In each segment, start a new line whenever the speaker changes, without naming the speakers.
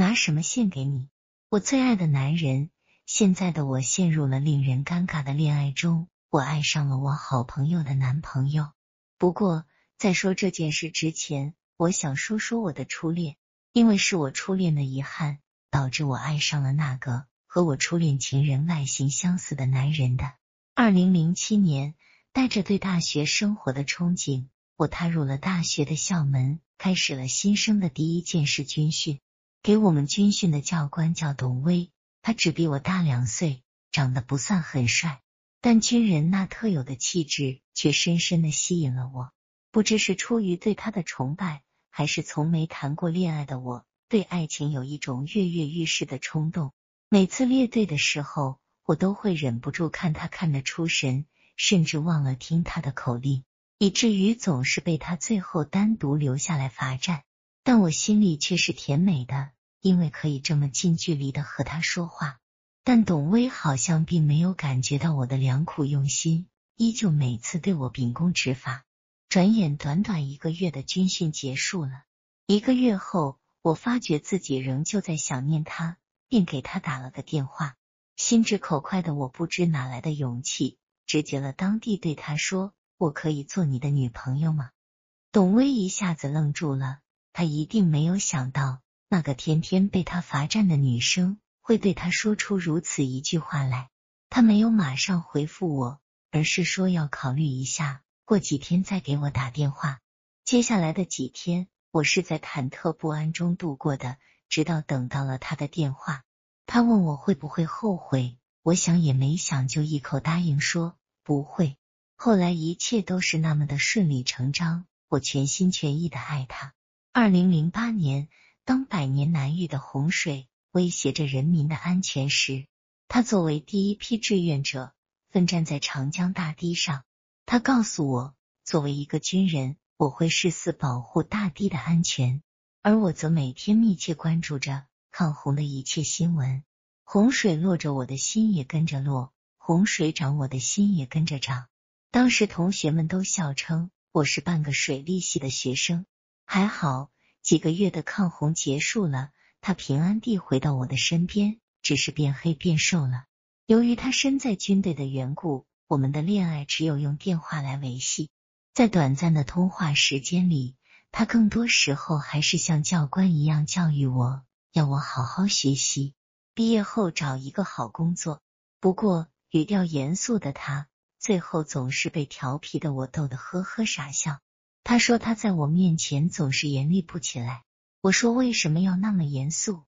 拿什么献给你？我最爱的男人。现在的我陷入了令人尴尬的恋爱中，我爱上了我好朋友的男朋友。不过，在说这件事之前，我想说说我的初恋，因为是我初恋的遗憾，导致我爱上了那个和我初恋情人外形相似的男人的。二零零七年，带着对大学生活的憧憬，我踏入了大学的校门，开始了新生的第一件事军训。给我们军训的教官叫董威。他只比我大两岁，长得不算很帅，但军人那特有的气质却深深的吸引了我。不知是出于对他的崇拜，还是从没谈过恋爱的我对爱情有一种跃跃欲试的冲动。每次列队的时候，我都会忍不住看他看得出神，甚至忘了听他的口令，以至于总是被他最后单独留下来罚站。但我心里却是甜美的。因为可以这么近距离的和他说话，但董威好像并没有感觉到我的良苦用心，依旧每次对我秉公执法。转眼短短一个月的军训结束了，一个月后，我发觉自己仍旧在想念他，便给他打了个电话。心直口快的我不知哪来的勇气，直接了当地对他说：“我可以做你的女朋友吗？”董威一下子愣住了，他一定没有想到。那个天天被他罚站的女生会对他说出如此一句话来，他没有马上回复我，而是说要考虑一下，过几天再给我打电话。接下来的几天，我是在忐忑不安中度过的，直到等到了他的电话。他问我会不会后悔，我想也没想，就一口答应说不会。后来一切都是那么的顺理成章，我全心全意的爱他。二零零八年。当百年难遇的洪水威胁着人民的安全时，他作为第一批志愿者奋战在长江大堤上。他告诉我，作为一个军人，我会誓死保护大堤的安全，而我则每天密切关注着抗洪的一切新闻。洪水落着，我的心也跟着落；洪水涨，我的心也跟着涨。当时同学们都笑称我是半个水利系的学生，还好。几个月的抗洪结束了，他平安地回到我的身边，只是变黑变瘦了。由于他身在军队的缘故，我们的恋爱只有用电话来维系。在短暂的通话时间里，他更多时候还是像教官一样教育我，要我好好学习，毕业后找一个好工作。不过语调严肃的他，最后总是被调皮的我逗得呵呵傻笑。他说他在我面前总是严厉不起来。我说为什么要那么严肃？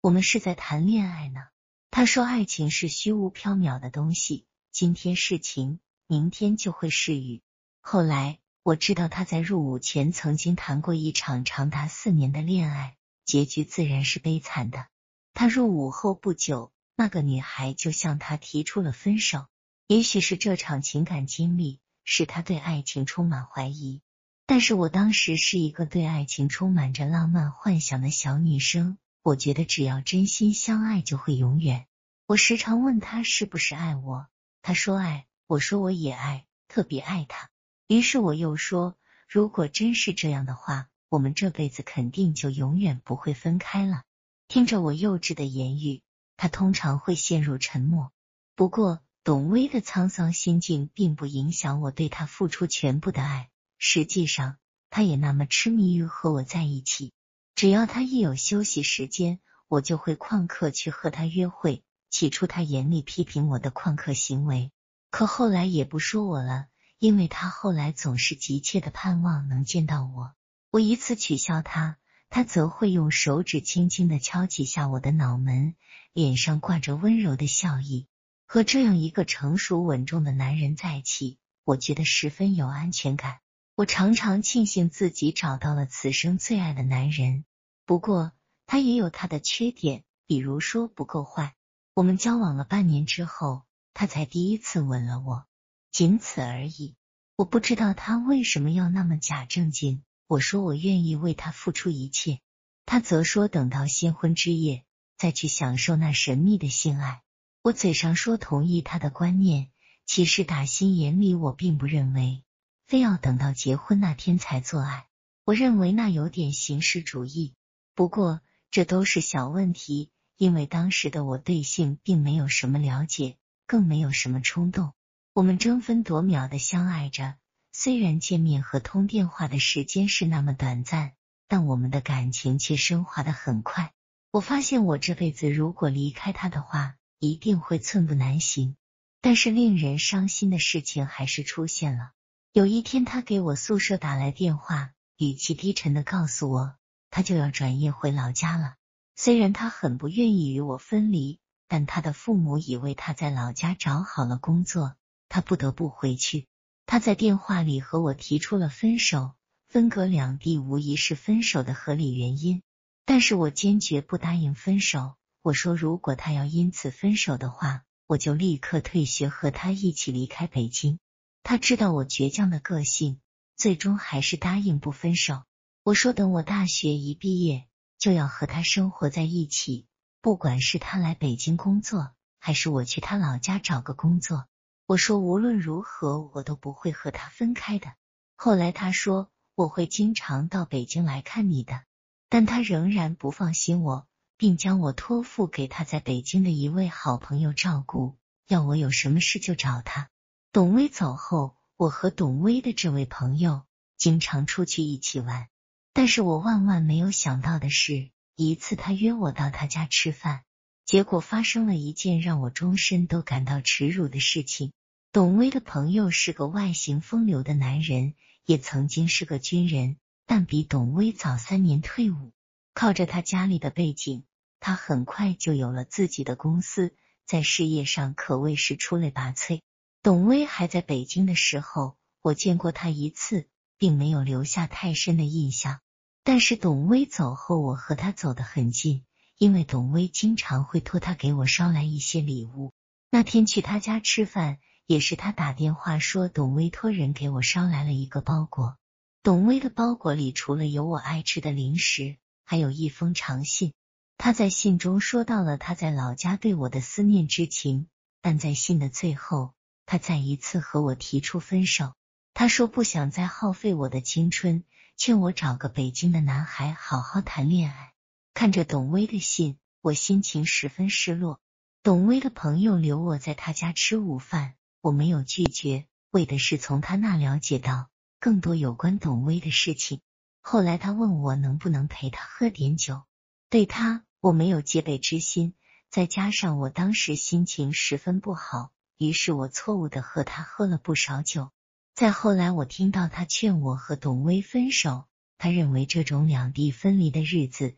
我们是在谈恋爱呢。他说爱情是虚无缥缈的东西，今天是晴，明天就会是雨。后来我知道他在入伍前曾经谈过一场长达四年的恋爱，结局自然是悲惨的。他入伍后不久，那个女孩就向他提出了分手。也许是这场情感经历使他对爱情充满怀疑。但是我当时是一个对爱情充满着浪漫幻想的小女生，我觉得只要真心相爱就会永远。我时常问他是不是爱我，他说爱，我说我也爱，特别爱他。于是我又说，如果真是这样的话，我们这辈子肯定就永远不会分开了。听着我幼稚的言语，他通常会陷入沉默。不过董薇的沧桑心境并不影响我对他付出全部的爱。实际上，他也那么痴迷于和我在一起。只要他一有休息时间，我就会旷课去和他约会。起初，他严厉批评我的旷课行为，可后来也不说我了，因为他后来总是急切的盼望能见到我。我一次取笑他，他则会用手指轻轻的敲几下我的脑门，脸上挂着温柔的笑意。和这样一个成熟稳重的男人在一起，我觉得十分有安全感。我常常庆幸自己找到了此生最爱的男人，不过他也有他的缺点，比如说不够坏。我们交往了半年之后，他才第一次吻了我，仅此而已。我不知道他为什么要那么假正经。我说我愿意为他付出一切，他则说等到新婚之夜再去享受那神秘的性爱。我嘴上说同意他的观念，其实打心眼里我并不认为。非要等到结婚那天才做爱，我认为那有点形式主义。不过这都是小问题，因为当时的我对性并没有什么了解，更没有什么冲动。我们争分夺秒的相爱着，虽然见面和通电话的时间是那么短暂，但我们的感情却升华的很快。我发现我这辈子如果离开他的话，一定会寸步难行。但是令人伤心的事情还是出现了。有一天，他给我宿舍打来电话，语气低沉的告诉我，他就要转业回老家了。虽然他很不愿意与我分离，但他的父母已为他在老家找好了工作，他不得不回去。他在电话里和我提出了分手，分隔两地无疑是分手的合理原因。但是我坚决不答应分手。我说，如果他要因此分手的话，我就立刻退学，和他一起离开北京。他知道我倔强的个性，最终还是答应不分手。我说，等我大学一毕业，就要和他生活在一起，不管是他来北京工作，还是我去他老家找个工作。我说，无论如何，我都不会和他分开的。后来他说，我会经常到北京来看你的。但他仍然不放心我，并将我托付给他在北京的一位好朋友照顾，要我有什么事就找他。董威走后，我和董威的这位朋友经常出去一起玩。但是我万万没有想到的是，一次他约我到他家吃饭，结果发生了一件让我终身都感到耻辱的事情。董威的朋友是个外形风流的男人，也曾经是个军人。但比董威早三年退伍，靠着他家里的背景，他很快就有了自己的公司，在事业上可谓是出类拔萃。董威还在北京的时候，我见过他一次，并没有留下太深的印象。但是董威走后，我和他走得很近，因为董威经常会托他给我捎来一些礼物。那天去他家吃饭，也是他打电话说董威托人给我捎来了一个包裹。董威的包裹里除了有我爱吃的零食，还有一封长信。他在信中说到了他在老家对我的思念之情，但在信的最后，他再一次和我提出分手。他说不想再耗费我的青春，劝我找个北京的男孩好好谈恋爱。看着董威的信，我心情十分失落。董威的朋友留我在他家吃午饭，我没有拒绝，为的是从他那了解到。更多有关董威的事情。后来他问我能不能陪他喝点酒，对他我没有戒备之心，再加上我当时心情十分不好，于是我错误的和他喝了不少酒。再后来我听到他劝我和董威分手，他认为这种两地分离的日子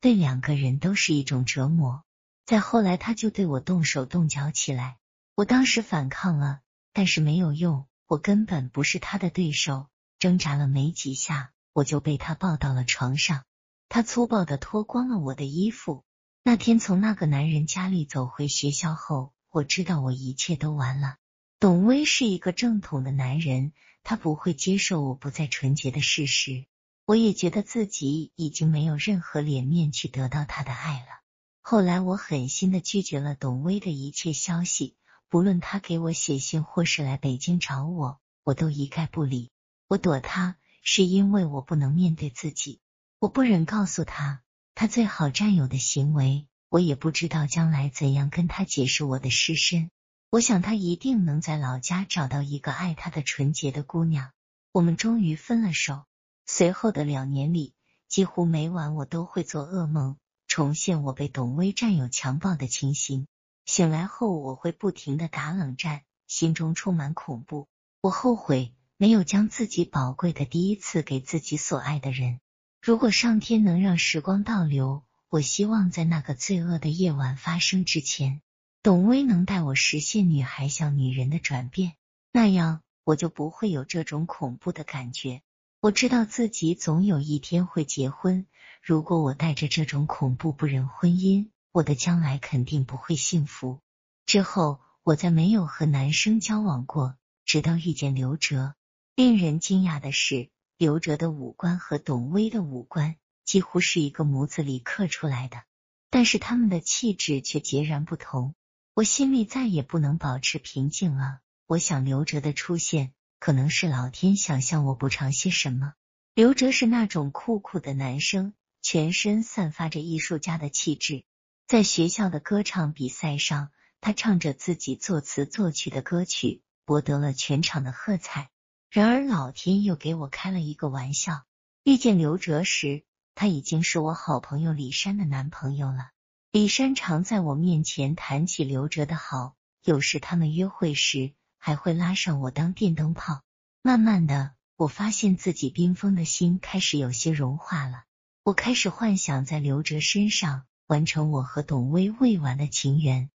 对两个人都是一种折磨。再后来他就对我动手动脚起来，我当时反抗了，但是没有用。我根本不是他的对手，挣扎了没几下，我就被他抱到了床上。他粗暴的脱光了我的衣服。那天从那个男人家里走回学校后，我知道我一切都完了。董威是一个正统的男人，他不会接受我不再纯洁的事实。我也觉得自己已经没有任何脸面去得到他的爱了。后来我狠心的拒绝了董威的一切消息。不论他给我写信，或是来北京找我，我都一概不理。我躲他，是因为我不能面对自己，我不忍告诉他他最好占有的行为。我也不知道将来怎样跟他解释我的失身。我想他一定能在老家找到一个爱他的纯洁的姑娘。我们终于分了手。随后的两年里，几乎每晚我都会做噩梦，重现我被董威占有、强暴的情形。醒来后，我会不停的打冷战，心中充满恐怖。我后悔没有将自己宝贵的第一次给自己所爱的人。如果上天能让时光倒流，我希望在那个罪恶的夜晚发生之前，董威能带我实现女孩向女人的转变，那样我就不会有这种恐怖的感觉。我知道自己总有一天会结婚，如果我带着这种恐怖不忍婚姻。我的将来肯定不会幸福。之后，我再没有和男生交往过，直到遇见刘哲。令人惊讶的是，刘哲的五官和董威的五官几乎是一个模子里刻出来的，但是他们的气质却截然不同。我心里再也不能保持平静了。我想，刘哲的出现可能是老天想向我补偿些什么。刘哲是那种酷酷的男生。全身散发着艺术家的气质。在学校的歌唱比赛上，他唱着自己作词作曲的歌曲，博得了全场的喝彩。然而，老天又给我开了一个玩笑。遇见刘哲时，他已经是我好朋友李珊的男朋友了。李珊常在我面前谈起刘哲的好，有时他们约会时还会拉上我当电灯泡。慢慢的，我发现自己冰封的心开始有些融化了。我开始幻想在刘哲身上完成我和董薇未完的情缘。